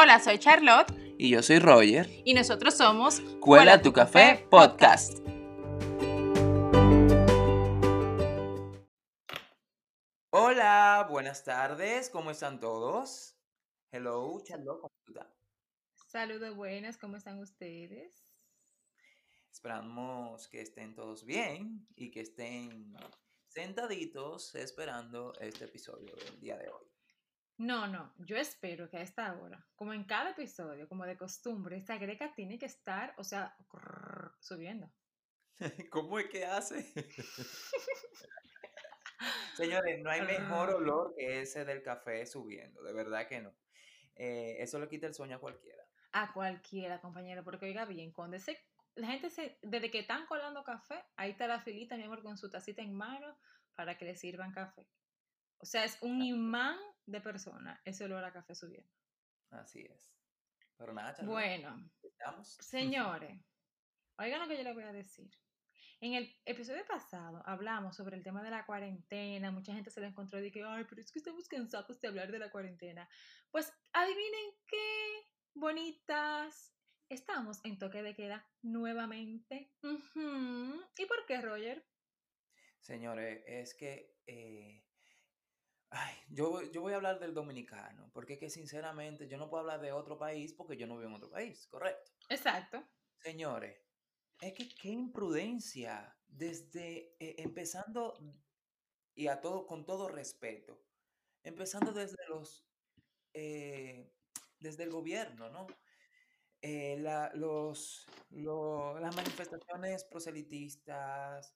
Hola, soy Charlotte. Y yo soy Roger. Y nosotros somos Cuela tu Café Podcast. Hola, buenas tardes, ¿cómo están todos? Hello, Charlotte, ¿cómo estás? Saludos buenas, ¿cómo están ustedes? Esperamos que estén todos bien y que estén sentaditos esperando este episodio del día de hoy. No, no, yo espero que a esta hora, como en cada episodio, como de costumbre, esta greca tiene que estar, o sea, subiendo. ¿Cómo es que hace? Señores, no hay mejor olor que ese del café subiendo, de verdad que no. Eh, eso le quita el sueño a cualquiera. A cualquiera, compañero, porque oiga bien, cuando ese, la gente se, desde que están colando café, ahí está la filita, mi amor, con su tacita en mano para que le sirvan café. O sea, es un imán de persona ese olor a café subiendo. Así es. Pero nada, Bueno, señores, oigan lo que yo les voy a decir. En el episodio pasado hablamos sobre el tema de la cuarentena. Mucha gente se le encontró y que, ay, pero es que estamos cansados de hablar de la cuarentena. Pues adivinen qué, bonitas. Estamos en toque de queda nuevamente. ¿Y por qué, Roger? Señores, es que eh, Ay, yo, yo voy a hablar del dominicano, porque es que sinceramente yo no puedo hablar de otro país porque yo no vivo en otro país, ¿correcto? Exacto. Señores, es que qué imprudencia, desde eh, empezando, y a todo, con todo respeto, empezando desde los, eh, desde el gobierno, ¿no? Eh, los, las manifestaciones proselitistas,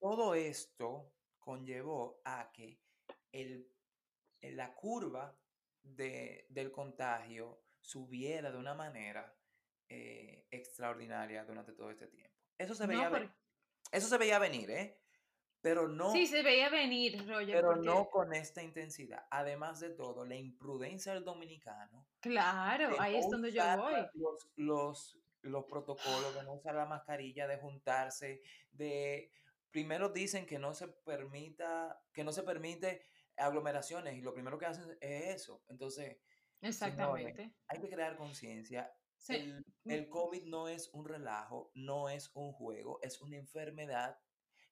todo esto conllevó a que el, la curva de, del contagio subiera de una manera eh, extraordinaria durante todo este tiempo. Eso se veía, eso se veía venir, ¿eh? Pero no. Sí, se veía venir, Roger. Pero no con esta intensidad. Además de todo, la imprudencia del dominicano. Claro, ahí es donde yo voy. Los, los, los protocolos de no usar la mascarilla, de juntarse, de primero dicen que no se permita, que no se permite aglomeraciones y lo primero que hacen es eso. Entonces, Exactamente. hay que crear conciencia. El, mm. el, COVID no es un relajo, no es un juego, es una enfermedad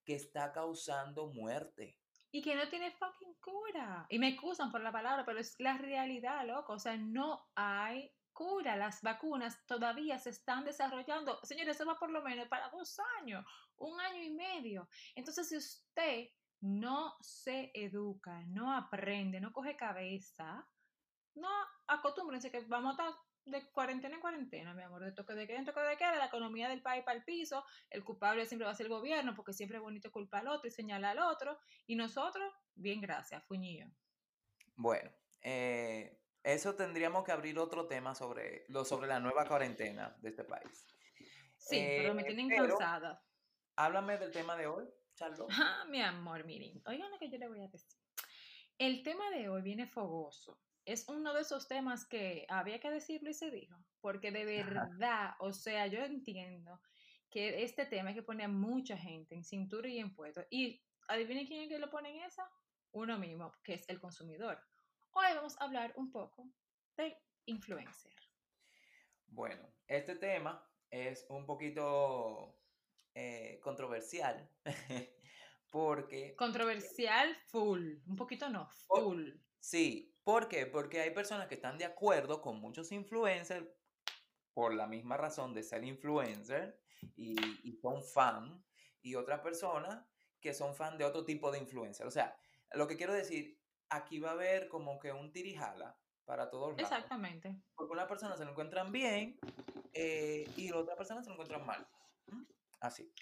que está causando muerte. Y que no tiene fucking cura. Y me excusan por la palabra, pero es la realidad, loco. O sea, no hay cura, las vacunas todavía se están desarrollando. Señores, eso va por lo menos para dos años, un año y medio. Entonces, si usted no se educa, no aprende, no coge cabeza, no acostúmbrense que vamos a estar de cuarentena en cuarentena, mi amor, de toque de queda en toque de queda, la economía del país para el piso, el culpable siempre va a ser el gobierno, porque siempre es bonito culpar al otro y señalar al otro, y nosotros, bien, gracias, fuñillo. Bueno, eh, eso tendríamos que abrir otro tema sobre, lo, sobre la nueva cuarentena de este país. Sí, pero me eh, tienen cansada. Háblame del tema de hoy, Charlotte. Ah, mi amor, miren, oigan lo que yo le voy a decir. El tema de hoy viene fogoso. Es uno de esos temas que había que decirlo y se dijo, porque de verdad, o sea, yo entiendo que este tema hay que poner a mucha gente en cintura y en puesto. Y adivinen quién es que lo pone en esa, uno mismo, que es el consumidor. Hoy vamos a hablar un poco del influencer. Bueno, este tema es un poquito eh, controversial porque... Controversial full, un poquito no, full. sí, ¿por qué? Porque hay personas que están de acuerdo con muchos influencers por la misma razón de ser influencer y, y son fan, y otras personas que son fan de otro tipo de influencer. O sea, lo que quiero decir aquí va a haber como que un tirijala para todos lados. Exactamente. Porque una persona se lo encuentran bien eh, y la otra persona se lo encuentran mal. Así.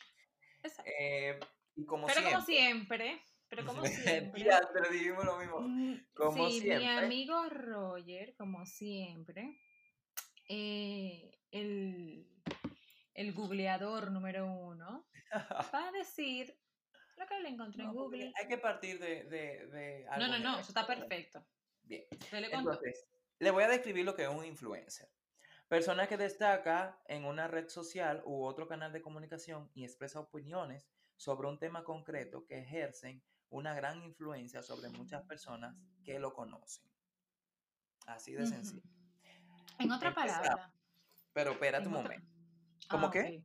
Exacto. Eh, y como pero siempre, como siempre, pero como siempre. ya, pero dijimos lo mismo. Mm, como sí, siempre. mi amigo Roger, como siempre, eh, el, el googleador número uno, va a decir lo que le encontré en Google. Hay que partir de, de, algo. No, no, no, eso está perfecto. Bien. Entonces, le voy a describir lo que es un influencer. Persona que destaca en una red social u otro canal de comunicación y expresa opiniones sobre un tema concreto que ejercen una gran influencia sobre muchas personas que lo conocen. Así de sencillo. En otra palabra. Pero espérate un momento. ¿Cómo ah, qué?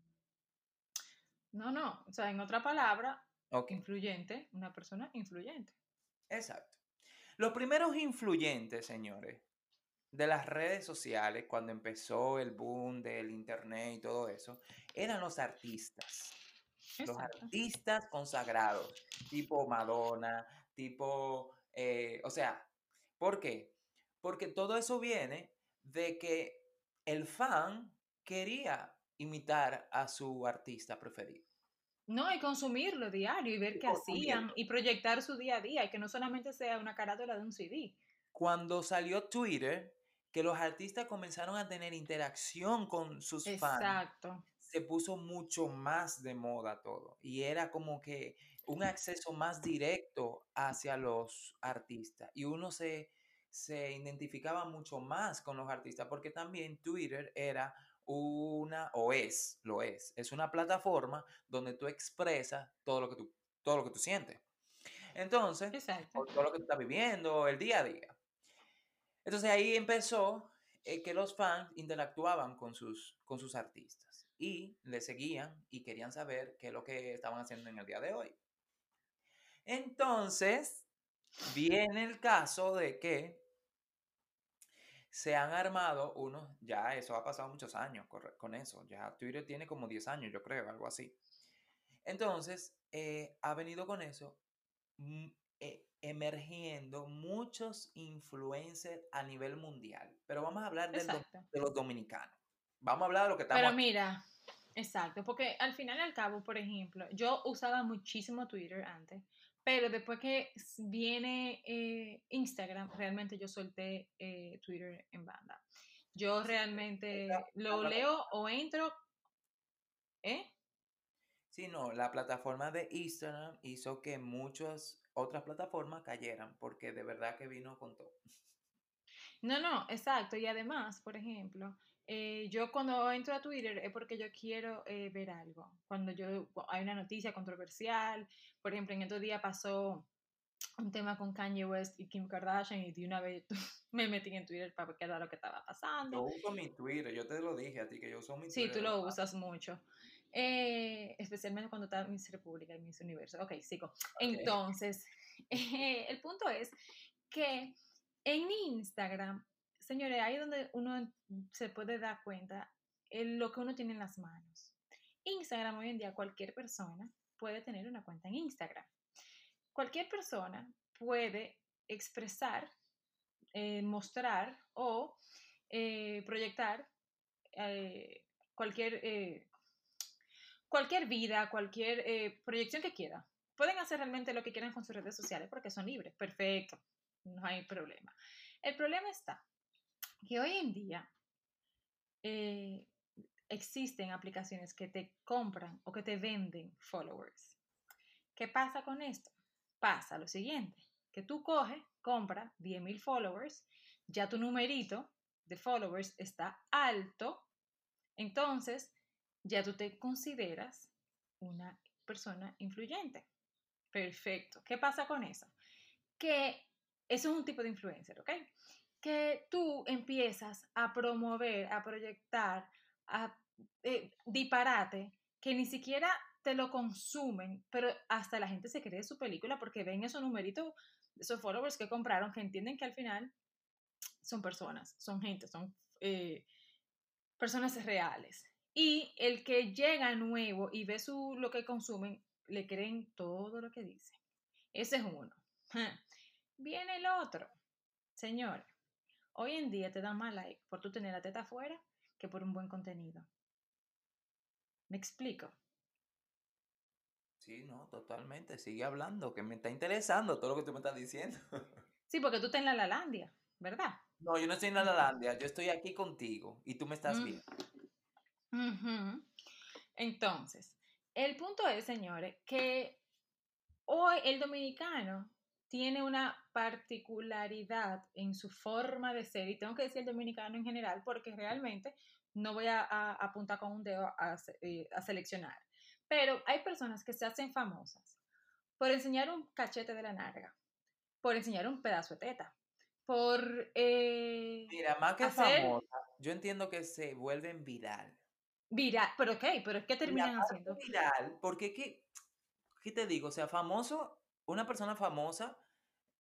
No, no. O sea, en otra palabra, influyente, una persona influyente. Exacto. Los primeros influyentes, señores, de las redes sociales, cuando empezó el boom del internet y todo eso, eran los artistas. Los artistas consagrados, tipo Madonna, tipo, eh, o sea, ¿por qué? Porque todo eso viene de que el fan quería imitar a su artista preferido. No, y consumirlo diario y ver qué hacían y proyectar su día a día y que no solamente sea una carátula de un CD. Cuando salió Twitter, que los artistas comenzaron a tener interacción con sus Exacto. se puso mucho más de moda todo y era como que un acceso más directo hacia los artistas y uno se, se identificaba mucho más con los artistas porque también Twitter era una, o es, lo es, es una plataforma donde tú expresas todo lo que tú, todo lo que tú sientes. Entonces, todo lo que tú estás viviendo, el día a día. Entonces ahí empezó eh, que los fans interactuaban con sus, con sus artistas y le seguían y querían saber qué es lo que estaban haciendo en el día de hoy. Entonces, viene el caso de que se han armado unos, ya eso ha pasado muchos años con eso, ya Twitter tiene como 10 años, yo creo, algo así. Entonces, eh, ha venido con eso mm, eh, emergiendo muchos influencers a nivel mundial, pero vamos a hablar de, de los dominicanos. Vamos a hablar de lo que estamos... Pero mira, exacto, porque al final y al cabo, por ejemplo, yo usaba muchísimo Twitter antes, pero después que viene eh, Instagram, realmente yo solté eh, Twitter en banda. Yo realmente lo leo o entro. ¿Eh? Sí, no, la plataforma de Instagram hizo que muchas otras plataformas cayeran, porque de verdad que vino con todo. No, no, exacto. Y además, por ejemplo, eh, yo cuando entro a Twitter es porque yo quiero eh, ver algo. Cuando yo hay una noticia controversial, por ejemplo, en estos días pasó un tema con Kanye West y Kim Kardashian y de una vez me metí en Twitter para ver lo que estaba pasando. Yo uso mi Twitter, yo te lo dije a ti que yo uso mi Twitter. Sí, tú lo usas mucho. Eh, especialmente cuando está Miss República y Miss Universo. Ok, sigo. Entonces, el punto es que en Instagram señores, ahí es donde uno se puede dar cuenta de lo que uno tiene en las manos. Instagram hoy en día cualquier persona puede tener una cuenta en Instagram. Cualquier persona puede expresar, eh, mostrar o eh, proyectar eh, cualquier, cualquier vida, cualquier proyección que quiera. Pueden hacer realmente lo que quieran con sus redes sociales porque son libres. Perfecto, no hay problema. El problema está que hoy en día eh, existen aplicaciones que te compran o que te venden followers. ¿Qué pasa con esto? Pasa lo siguiente, que tú coges, compras 10.000 followers, ya tu numerito de followers está alto, entonces ya tú te consideras una persona influyente. Perfecto. ¿Qué pasa con eso? Que eso es un tipo de influencer, ¿ok? Que tú empiezas a promover, a proyectar, a eh, disparate, que ni siquiera te lo consumen, pero hasta la gente se cree su película porque ven esos numeritos, esos followers que compraron, que entienden que al final son personas, son gente, son eh, personas reales. Y el que llega nuevo y ve su, lo que consumen, le creen todo lo que dice. Ese es uno. Viene el otro. Señor, Hoy en día te dan más like por tú tener la teta afuera que por un buen contenido. ¿Me explico? Sí, no, totalmente. Sigue hablando, que me está interesando todo lo que tú me estás diciendo. Sí, porque tú estás en la Lalandia, ¿verdad? No, yo no estoy en la Lalandia, yo estoy aquí contigo y tú me estás mm. viendo. Entonces, el punto es, señores, que hoy el dominicano tiene una particularidad en su forma de ser, y tengo que decir el dominicano en general, porque realmente no voy a, apuntar con un dedo eh, a, seleccionar, pero hay personas que se hacen famosas por enseñar un cachete de la narga, por enseñar un pedazo de teta, por eh, Mira, más que hacer famosa, yo entiendo que se vuelven viral. viral. Pero ok, pero ¿qué Y terminan haciendo? viral, porque ¿qué, qué te digo? O sea, famoso, una persona famosa,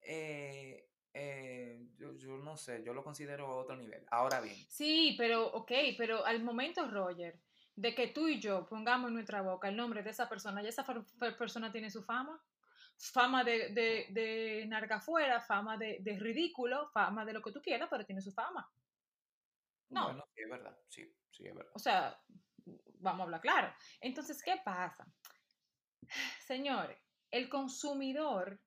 eh, eh, yo, yo no sé, yo lo considero a otro nivel. Ahora bien, Sí, pero ok, pero al momento, Roger, de que tú y yo pongamos en nuestra boca el nombre de esa persona, ya esa persona tiene su fama, fama de, de, de narga afuera, fama de, de ridículo, fama de lo que tú quieras, pero tiene su fama. No, bueno, sí es verdad, sí, sí es verdad. o sea, vamos a hablar claro. Entonces, ¿qué pasa? Señores, el consumidor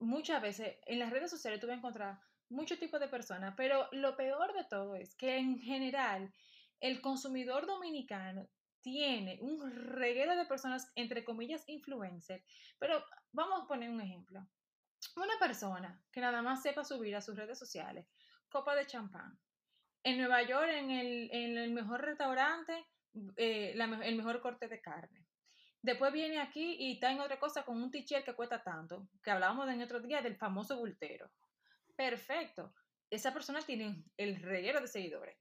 muchas veces en las redes sociales tú vas a encontrar muchos tipos de personas, pero lo peor de todo es que en general el consumidor dominicano tiene un reguero de personas, entre comillas, influencers, pero vamos a poner un ejemplo. Una persona que nada más sepa subir a sus redes sociales copa de champán. En Nueva York, en el, en el mejor restaurante, eh, el mejor corte de carne. Después viene aquí y está en otra cosa con un t-shirt que cuesta tanto, que hablábamos en otro día del famoso bultero. Perfecto. Esa persona tiene el reguero de seguidores.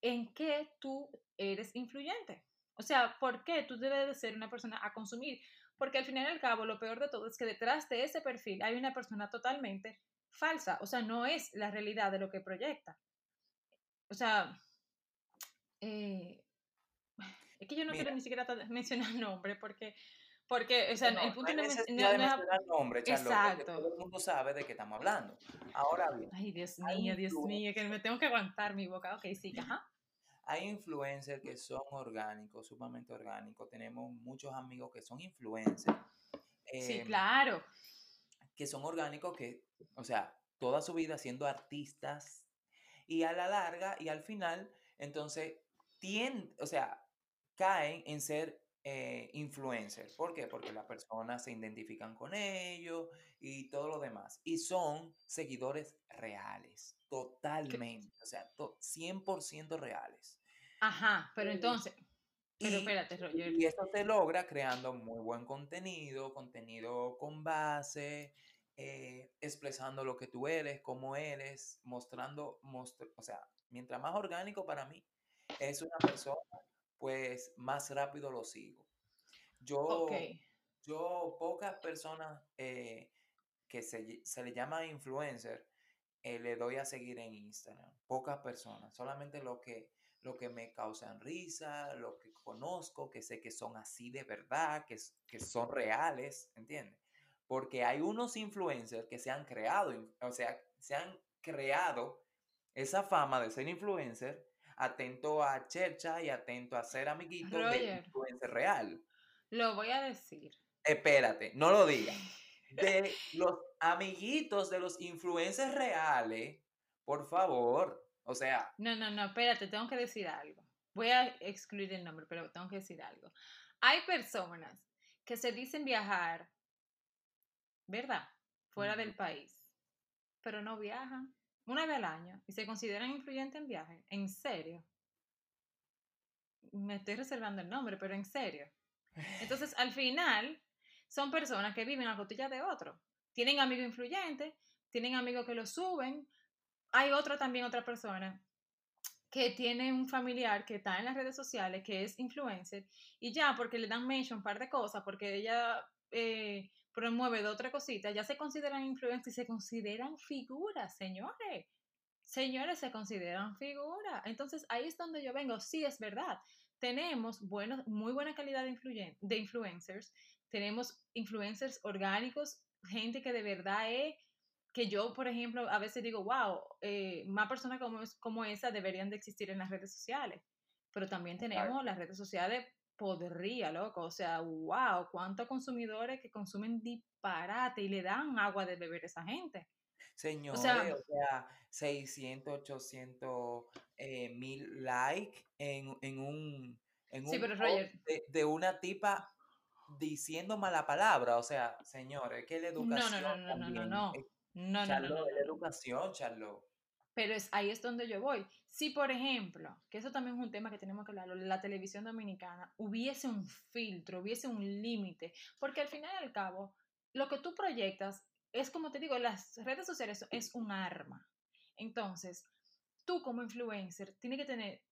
¿En qué tú eres influyente? O sea, ¿por qué tú debes de ser una persona a consumir? Porque al final y al cabo, lo peor de todo es que detrás de ese perfil hay una persona totalmente falsa. O sea, no es la realidad de lo que proyecta. O sea, eh, es que yo no quiero Mira, ni siquiera mencionar nombre porque, porque, o sea, bueno, el no punto no no, no es- mencionar nombre, Charlotte, porque exacto. todo el mundo sabe de qué estamos hablando. Ahora bien, Ay, Dios mío, Dios mío, que me tengo que aguantar mi boca. Ok, sí, ajá. hay influencers que son orgánicos, sumamente orgánicos. Tenemos muchos amigos que son influencers. Sí, em, claro. que son orgánicos que, o sea, toda su vida siendo artistas y a la larga y al final, entonces, tienden, o sea, caen en ser eh, influencers. ¿Por qué? Porque las personas se identifican con ellos y todo lo demás. Y son seguidores reales, totalmente, o sea, to- 100% reales. Ajá, pero entonces, pero y, espérate, Roger. y eso se logra creando muy buen contenido, contenido con base, eh, expresando lo que tú eres, cómo eres, mostrando, mostr- o sea, mientras más orgánico para mí es una persona, pues más rápido lo sigo. Yo, yo pocas personas eh, que se, se le llama influencer, eh, le doy a seguir en Instagram. Pocas personas, solamente lo que, lo que me causan risa, lo que conozco, que sé que son así de verdad, que, que son reales, ¿entiendes? Porque hay unos influencers que se han creado, o sea, se han creado esa fama de ser influencer, atento a chercha y atento a ser amiguito Roger, influencer real. lo voy a decir. Espérate, no lo digas. De los amiguitos de los influencers reales, por favor. O sea, No, no, no, espérate, tengo que decir algo. Voy a excluir el nombre, pero tengo que decir algo. Hay personas que se dicen viajar, ¿verdad? Fuera del país, pero no viajan una vez al año y se consideran influyentes en viaje. ¿En serio? Me estoy reservando el nombre, pero en serio. Entonces, al final, son personas que viven a costilla de otro. Tienen amigos influyentes, tienen amigos que lo suben. Hay otra también, otra persona que tiene un familiar que está en las redes sociales, que es influencer, y ya porque le dan mention un par de cosas, porque ella eh, promueve de otra cosita, ya se consideran influencers y se consideran figuras, señores. Señores, se consideran figuras. Entonces, ahí es donde yo vengo. Sí, es verdad. Tenemos buenos, muy buena calidad de, influyen- de influencers. Tenemos influencers orgánicos, gente que de verdad es que yo, por ejemplo, a veces digo, wow, eh, más personas como, como esa deberían de existir en las redes sociales. Pero también claro. tenemos las redes sociales podría, loco. O sea, wow, cuántos consumidores que consumen disparate y le dan agua de beber a esa gente. O Señores, sea, o sea, 600, 800 eh, mil likes en, en un, en sí, un pero Roger, de, de una tipa diciendo mala palabra. O sea, señores, que la no, no, educación no, no, no, no, no. No, no, no, Charlo, no, es no, la no. educación, Charlo. Pero es, ahí es donde yo voy. Si, por ejemplo, que eso también es un tema que tenemos que hablar, la televisión dominicana, hubiese un filtro, hubiese un límite, porque al final y al cabo, lo que tú proyectas es como te digo, las redes sociales es un arma. Entonces, tú como influencer tienes que tener,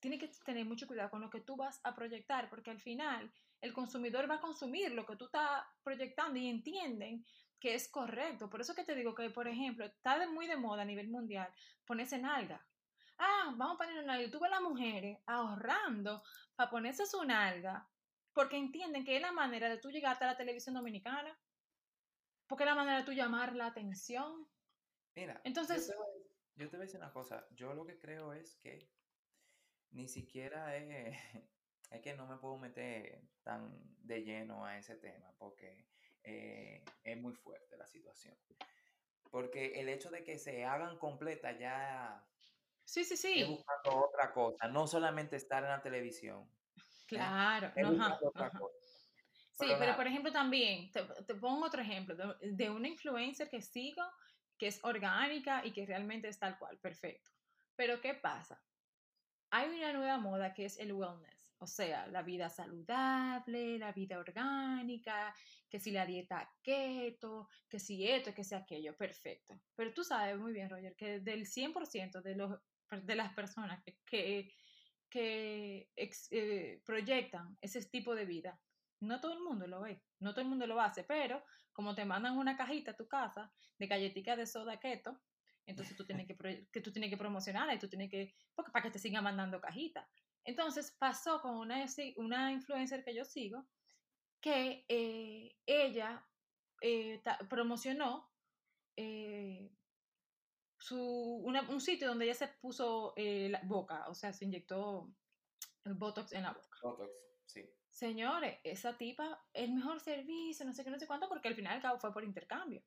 tienes que tener mucho cuidado con lo que tú vas a proyectar, porque al final el consumidor va a consumir lo que tú estás proyectando y entienden que es correcto. Por eso que te digo que, por ejemplo, está de muy de moda a nivel mundial ponerse nalga. Ah, vamos a poner una nalga. Tú ves a las mujeres ahorrando para ponerse su nalga porque entienden que es la manera de tú llegar a la televisión dominicana, porque es la manera de tú llamar la atención. Mira, entonces... Yo te, voy a decir una cosa, yo lo que creo es que ni siquiera es, es que no me puedo meter tan de lleno a ese tema, porque eh, es muy fuerte la situación. Porque el hecho de que se hagan completa ya sí, sí, sí. es buscando otra cosa, no solamente estar en la televisión. Claro, Sí, pero, por ejemplo también, te, pongo otro ejemplo de, de, una influencer que sigo, que es orgánica y que realmente es tal cual, perfecto. Pero ¿qué pasa? Hay una nueva moda que es el wellness. O sea, la vida saludable, la vida orgánica, que si la dieta keto, que si esto, que si aquello, perfecto. Pero tú sabes muy bien, Roger, que del 100% de, los, de las personas que, que, eh, proyectan ese tipo de vida, no todo el mundo lo ve, no todo el mundo lo hace, pero como te mandan una cajita a tu casa de galletitas de soda keto, entonces tú tienes que, que, tú tienes que promocionarla y tú tienes que, porque para que te sigan mandando cajitas. Entonces pasó con una, una influencer que yo sigo, que eh, ella eh, promocionó eh, su, un sitio donde ella se puso la boca, o sea, se inyectó el Botox en la boca. Botox, sí. Señores, esa tipa, el mejor servicio, no sé qué, no sé cuánto, porque al final al cabo fue por intercambio.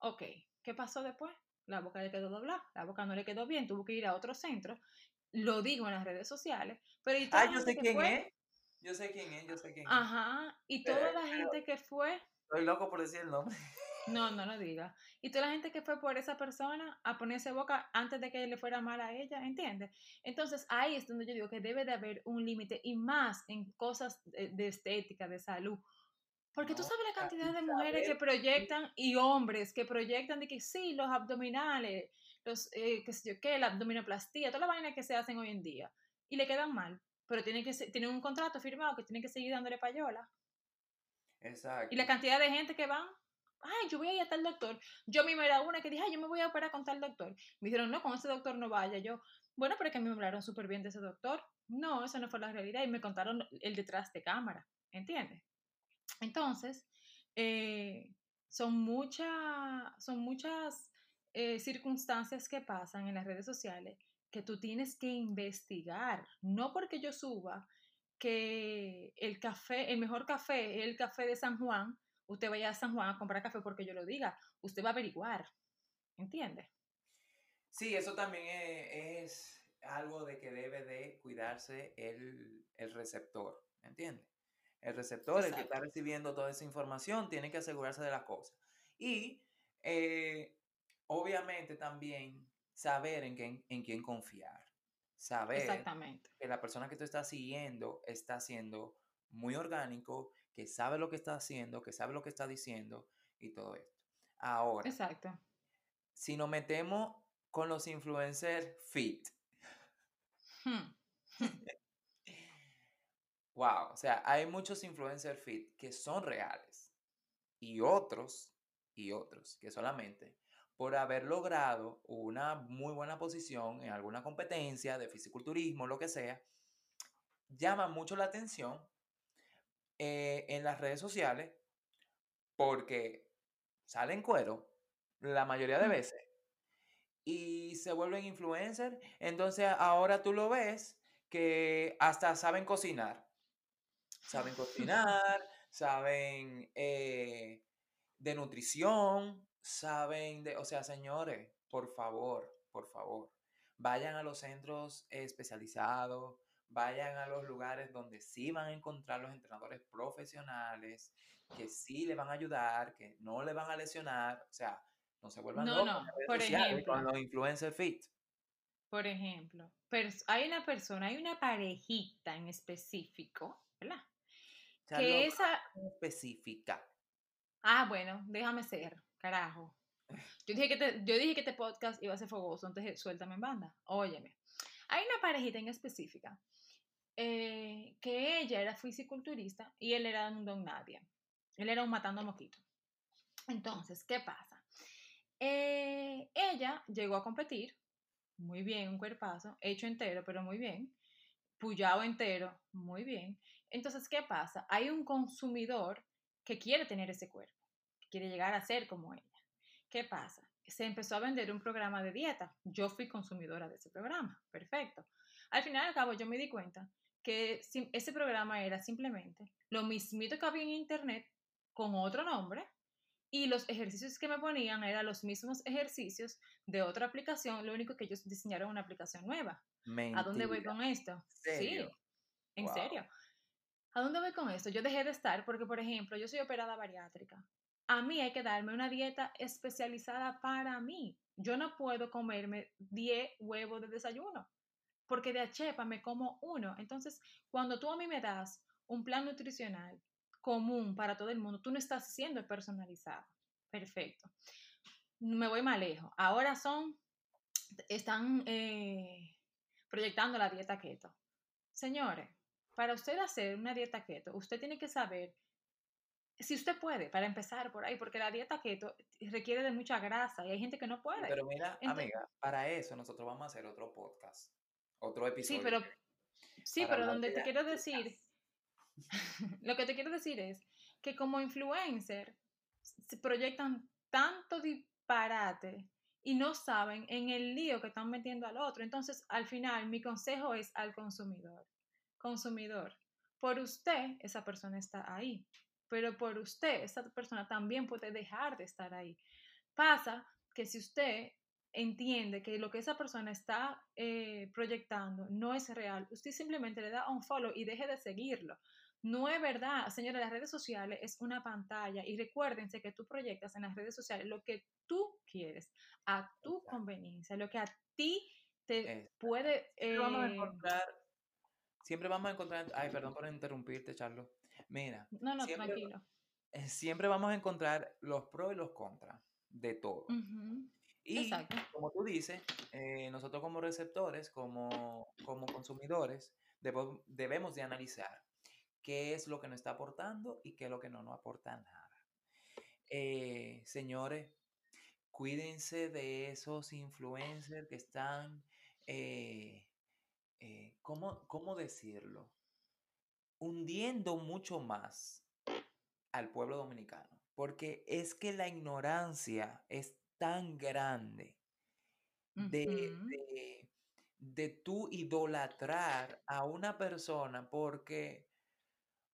Ok, ¿qué pasó después? La boca le quedó doblada, la boca no le quedó bien, tuvo que ir a otro centro lo digo en las redes sociales, pero Ah, yo sé quién es. Yo sé quién es, yo sé quién es. Ajá, y toda la gente que fue... Estoy loco por decir el nombre. No, no lo diga. Y toda la gente que fue por esa persona a ponerse boca antes de que le fuera mal a ella, ¿entiendes? Entonces ahí es donde yo digo que debe de haber un límite y más en cosas de, estética, de salud. Porque tú sabes la cantidad de mujeres que proyectan y hombres que proyectan de que sí, los abdominales, los, eh, qué sé yo qué, la abdominoplastía, todas las vainas que se hacen hoy en día, y le quedan mal, pero tienen, que, tienen un contrato firmado que tienen que seguir dándole payola. Exacto. Y la cantidad de gente que van, ay, yo voy a ir a tal doctor. Yo misma era una que dije, ay, yo me voy a operar con tal doctor. Me dijeron, no, con ese doctor no vaya. Yo, bueno, pero es que me hablaron súper bien de ese doctor. No, eso no fue la realidad. Y me contaron el detrás de cámara, ¿entiendes? Entonces, eh, son, muchas son muchas eh, circunstancias que pasan en las redes sociales que tú tienes que investigar. No porque yo suba que el café, el mejor café es el café de San Juan, usted vaya a San Juan a comprar café porque yo lo diga. Usted va a averiguar. ¿Entiende? Sí, eso también es, algo de que debe de cuidarse el, receptor. ¿Entiende? El receptor, el que está recibiendo toda esa información, tiene que asegurarse de las cosas. Y eh, obviamente también saber en quién, en quién confiar. Saber Exactamente. que la persona que tú estás siguiendo está siendo muy orgánico, que sabe lo que está haciendo, que sabe lo que está diciendo y todo esto. Ahora, Exacto. si nos metemos con los influencers fit. Hmm. wow, o sea, hay muchos influencers fit que son reales y otros y otros que solamente por haber logrado una muy buena posición en alguna competencia de fisiculturismo, lo que sea, llama mucho la atención eh, en las redes sociales porque salen cuero la mayoría de veces y se vuelven influencers. Entonces ahora tú lo ves que hasta saben cocinar. Saben cocinar, saben eh, de nutrición, saben de, o sea, señores, por favor, por favor, vayan a los centros especializados, vayan a los lugares donde sí van a encontrar los entrenadores profesionales, que sí le van a ayudar, que no le van a lesionar, o sea, no se vuelvan no, no, por ejemplo, con los influencers fit. Por ejemplo, hay una persona, hay una parejita en específico, ¿verdad? que esa específica. Ah, bueno, déjame ser carajo. Yo dije, que te, yo dije que este podcast iba a ser fogoso, entonces suéltame en banda. Óyeme. Hay una parejita en específica eh, que ella era fisiculturista y él era un don nadie. Él era un matando moquito. Entonces, ¿qué pasa? Eh, ella llegó a competir, muy bien, un cuerpazo, hecho entero, pero muy bien, puyado entero, muy bien. Entonces, ¿qué pasa? Hay un consumidor que quiere tener ese cuerpo, quiere llegar a ser como ella. ¿Qué pasa? Se empezó a vender un programa de dieta. Yo fui consumidora de ese programa. Perfecto. Al final y al cabo, yo me di cuenta que ese programa era simplemente lo mismito que había en internet con otro nombre y los ejercicios que me ponían eran los mismos ejercicios de otra aplicación, lo único que ellos diseñaron una aplicación nueva. ¿A dónde voy con esto? Sí, en serio. ¿A dónde voy con esto? Yo dejé de estar porque, por ejemplo, yo soy operada bariátrica. A mí hay que darme una dieta especializada para mí. Yo no puedo comerme 10 huevos de desayuno porque de achepa me como uno. Entonces, cuando tú a mí me das un plan nutricional común para todo el mundo, tú no estás siendo personalizado. Perfecto. Me voy más lejos. Ahora son, están eh, proyectando la dieta keto. Señores, para usted hacer una dieta keto, usted tiene que saber si usted puede, para empezar por ahí, porque la dieta keto requiere de mucha grasa y hay gente que no puede. Pero mira, amiga, para eso nosotros vamos a hacer otro podcast otro episodio. Sí, pero, sí, pero donde te quiero decir, lo que te quiero decir es que como influencer se proyectan tanto disparate y no saben en el lío que están metiendo al otro. Entonces, al final, mi consejo es al consumidor. Consumidor, por usted esa persona está ahí, pero por usted esa persona también puede dejar de estar ahí. Pasa que si usted entiende que lo que esa persona está eh, proyectando no es real, usted simplemente le da un follow y deje de seguirlo. No es verdad, señora, las redes sociales es una pantalla y recuérdense que tú proyectas en las redes sociales lo que tú quieres, a tu conveniencia, lo que a ti te puede... Siempre vamos a eh, encontrar, siempre vamos a encontrar, ay, perdón por interrumpirte, Charlo. Mira. No, no, tranquilo. Eh, siempre vamos a encontrar los pros y los contras de todo. Y como tú dices, eh, nosotros como receptores, como, como consumidores, debemos de analizar qué es lo que nos está aportando y qué es lo que no nos aporta nada. Eh, señores, cuídense de esos influencers que están, eh, ¿cómo, ¿cómo decirlo? Hundiendo mucho más al pueblo dominicano. Porque es que la ignorancia es tan grande de, de, de tú idolatrar a una persona porque,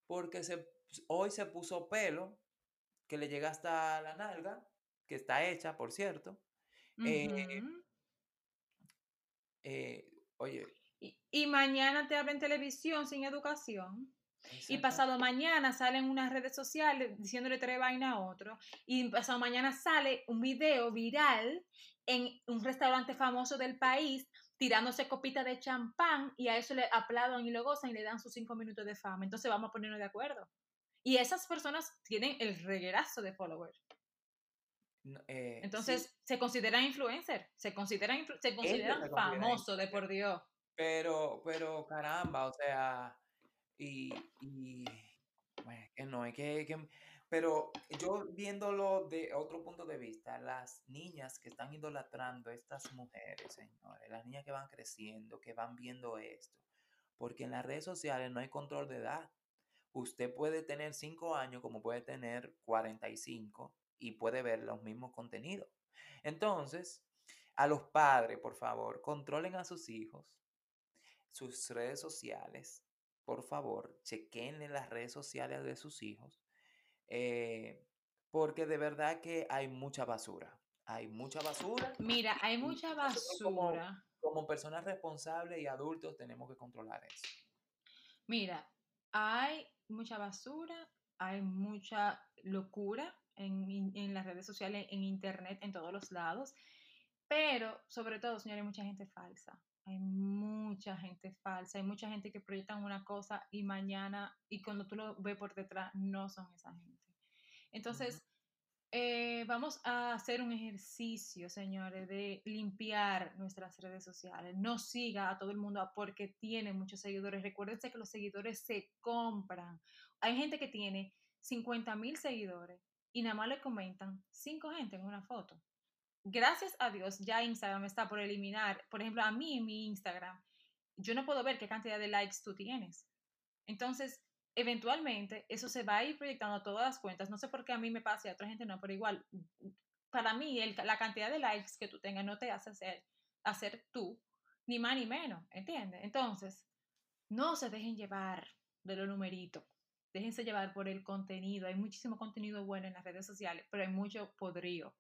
porque se, hoy se puso pelo que le llega hasta la nalga, que está hecha, por cierto. Eh, eh, oye. Y, y, mañana te habla en televisión sin educación. Y pasado mañana salen unas redes sociales diciéndole tres vainas a otro. Y pasado mañana sale un video viral en un restaurante famoso del país tirándose copita de champán y a eso le aplauden y lo gozan y le dan sus cinco minutos de fama. Entonces vamos a ponernos de acuerdo. Y esas personas tienen el reguerazo de followers. Eh, Entonces se consideran influencer, se consideran, se consideran famosos de por Dios. Pero, pero caramba, o sea, y, bueno, que no, es que, que, pero yo viéndolo de otro punto de vista, las niñas que están idolatrando a estas mujeres, señores, las niñas que van creciendo, que van viendo esto, porque en las redes sociales no hay control de edad. Usted puede tener 5 años como puede tener 45 y puede ver los mismos contenidos. Entonces, a los padres, por favor, controlen a sus hijos, sus redes sociales, por favor, chequenle las redes sociales de sus hijos, eh, porque de verdad que hay mucha basura. Hay mucha basura. Mira, hay mucha basura. Como, personas responsables y adultos tenemos que controlar eso. Mira, hay mucha basura, hay mucha locura en, en, las redes sociales, en internet, en todos los lados, pero sobre todo, señores, hay mucha gente falsa hay mucha gente falsa, hay mucha gente que proyecta una cosa y mañana, y cuando tú lo ves por detrás, no son esa gente. Entonces, Eh, vamos a hacer un ejercicio, señores, de limpiar nuestras redes sociales. No siga a todo el mundo porque tiene muchos seguidores. Recuérdense que los seguidores se compran. Hay gente que tiene 50 mil seguidores y nada más le comentan cinco gente en una foto. Gracias a Dios, ya Instagram está por eliminar, por ejemplo, a mí en mi Instagram, yo no puedo ver qué cantidad de likes tú tienes. Entonces, eventualmente eso se va a ir proyectando a todas las cuentas. No sé por qué a mí me pasa y a otra gente no, pero igual, para mí la cantidad de likes que tú tengas no te hace hacer, hacer tú, ni más ni menos, ¿entiendes? Entonces, no se dejen llevar de los numeritos. Déjense llevar por el contenido. Hay muchísimo contenido bueno en las redes sociales, pero hay mucho podrido.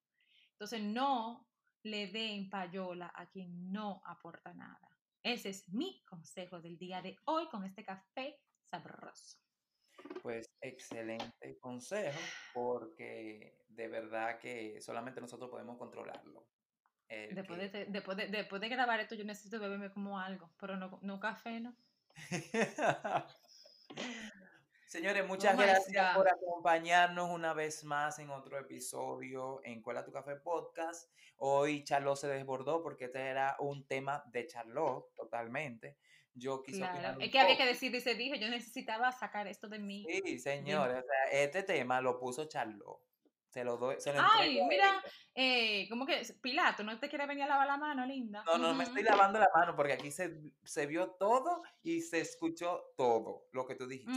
Entonces, no le den payola a quien no aporta nada. Ese es mi consejo del día de hoy con este café sabroso. Pues excelente consejo, porque de verdad que solamente nosotros podemos controlarlo. Después, de, después, de, después, de, grabar esto, yo necesito beberme como algo, pero no, no café, ¿no? Señores, muchas gracias por acompañarnos una vez más en otro episodio en Cuela tu Café Podcast. Hoy Charlotte se desbordó porque este era un tema de Charlotte totalmente. Yo quise claro. Es que había que decir se dijo, yo necesitaba sacar esto de mí. Sí, señores, este tema lo puso Charlotte. Se lo doy, se lo Ay, mira, eh, como que Pilato, ¿no te quiere venir a lavar la mano, linda? No, no, me estoy lavando la mano porque aquí se, se, vio todo y se escuchó todo lo que tú dijiste.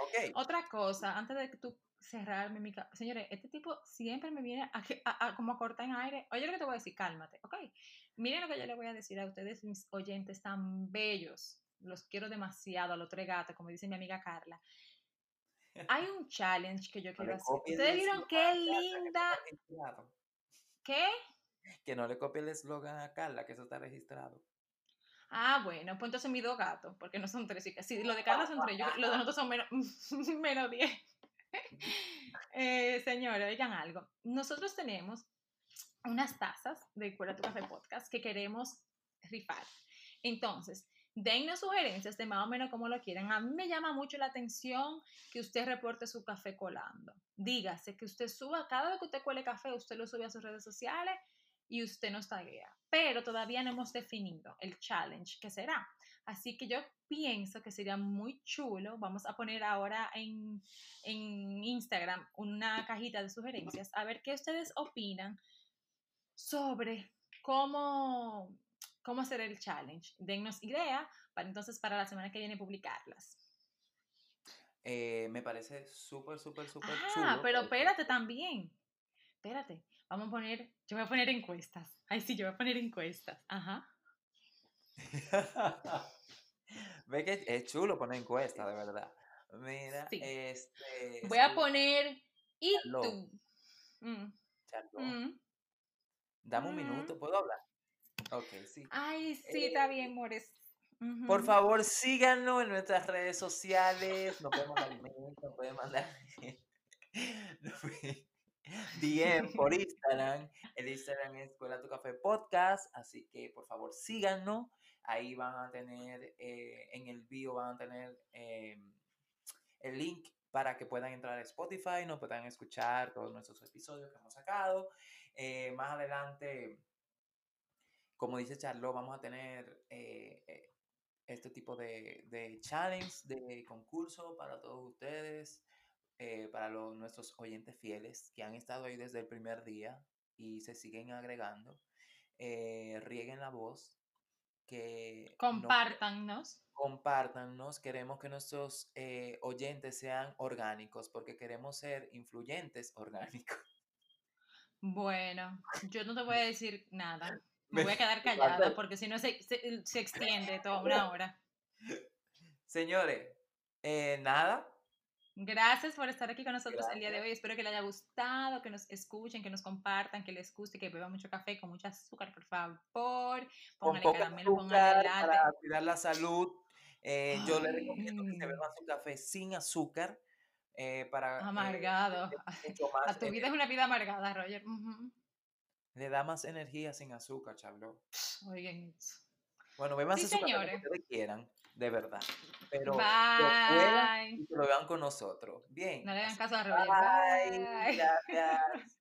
okay. Otra cosa, antes de que tú cerrarme mi Señores, este tipo siempre me viene a, a, como a cortar en aire. Oye, lo que te voy a decir, cálmate, ¿ok? Miren lo que yo le voy a decir a ustedes, mis oyentes tan bellos. Los quiero demasiado, a los tres gatos, como dice mi amiga Carla. Hay un challenge que yo quiero hacer. ¿Ustedes vieron qué linda? ¿Qué? Que no le copie el eslogan a Carla, que eso está registrado. Ah, bueno, pues entonces mis dos gatos, porque no son tres. Sí, lo de Carla son tres, los de nosotros son menos, menos diez. eh, señores, oigan algo. Nosotros tenemos unas tazas de Cuera tu Café Podcast que queremos rifar. Entonces, dennos sugerencias de más o menos cómo lo quieran. A mí me llama mucho la atención que usted reporte su café colando. Dígase que usted suba, cada vez que usted cuele café, usted lo sube a sus redes sociales y usted nos taguea. Pero todavía no hemos definido el challenge que será. Así que yo pienso que sería muy chulo. Vamos a poner ahora en, en Instagram una cajita de sugerencias a ver qué ustedes opinan sobre cómo cómo hacer el challenge. Dennos idea para entonces para la semana que viene publicarlas. Eh, me parece súper, súper, súper ah, chulo. Ah, pero espérate también. Espérate. Vamos a poner, yo voy a poner encuestas. Ay, sí, yo voy a poner encuestas. Ajá. Ve que es chulo poner encuestas, de verdad. Mira, este. Voy a poner y tú. Mm. Mm. Dame un mm. minuto, ¿puedo hablar? Ok, sí. Ay, sí, está bien, Mores. Por favor, síganos en nuestras redes sociales. No pueden mandar no pueden mandar DM por Instagram. El Instagram es Escuela Tu Café Podcast. Así que por favor síganos. Ahí van a tener, eh, en el bio van a tener em, el link para que puedan entrar a Spotify, nos puedan escuchar todos nuestros episodios que hemos sacado. Eh, más adelante como dice Charlo, vamos a tener eh, eh, este tipo de, de, challenge, de concurso para todos ustedes, eh, para los, nuestros oyentes fieles que han estado ahí desde el primer día y se siguen agregando. rieguen la voz. Que compártannos. compártannos. Queremos que nuestros oyentes sean orgánicos porque queremos ser influyentes orgánicos. Bueno, yo no te voy a decir nada. Me voy a quedar callada porque si no se, se, extiende toda una hora. Señores, eh, nada. Gracias por estar aquí con nosotros el día de hoy. Espero que les haya gustado, que nos escuchen, que nos compartan, que les guste, que beban mucho café con mucha azúcar, por favor. Pónganle caramelo, pónganle latte. Para cuidar la salud. Eh, yo les recomiendo que se beban su café sin azúcar. Eh, para, Amargado. a tu vida es una vida amargada, Roger. Le da más energía sin azúcar, Charlo. Oigan Bueno, beban sí, azúcar que ustedes quieran, de verdad. Pero Bye. Lo, y lo vean con nosotros. Bien. No le hagan caso a. Bye. Bye. Gracias.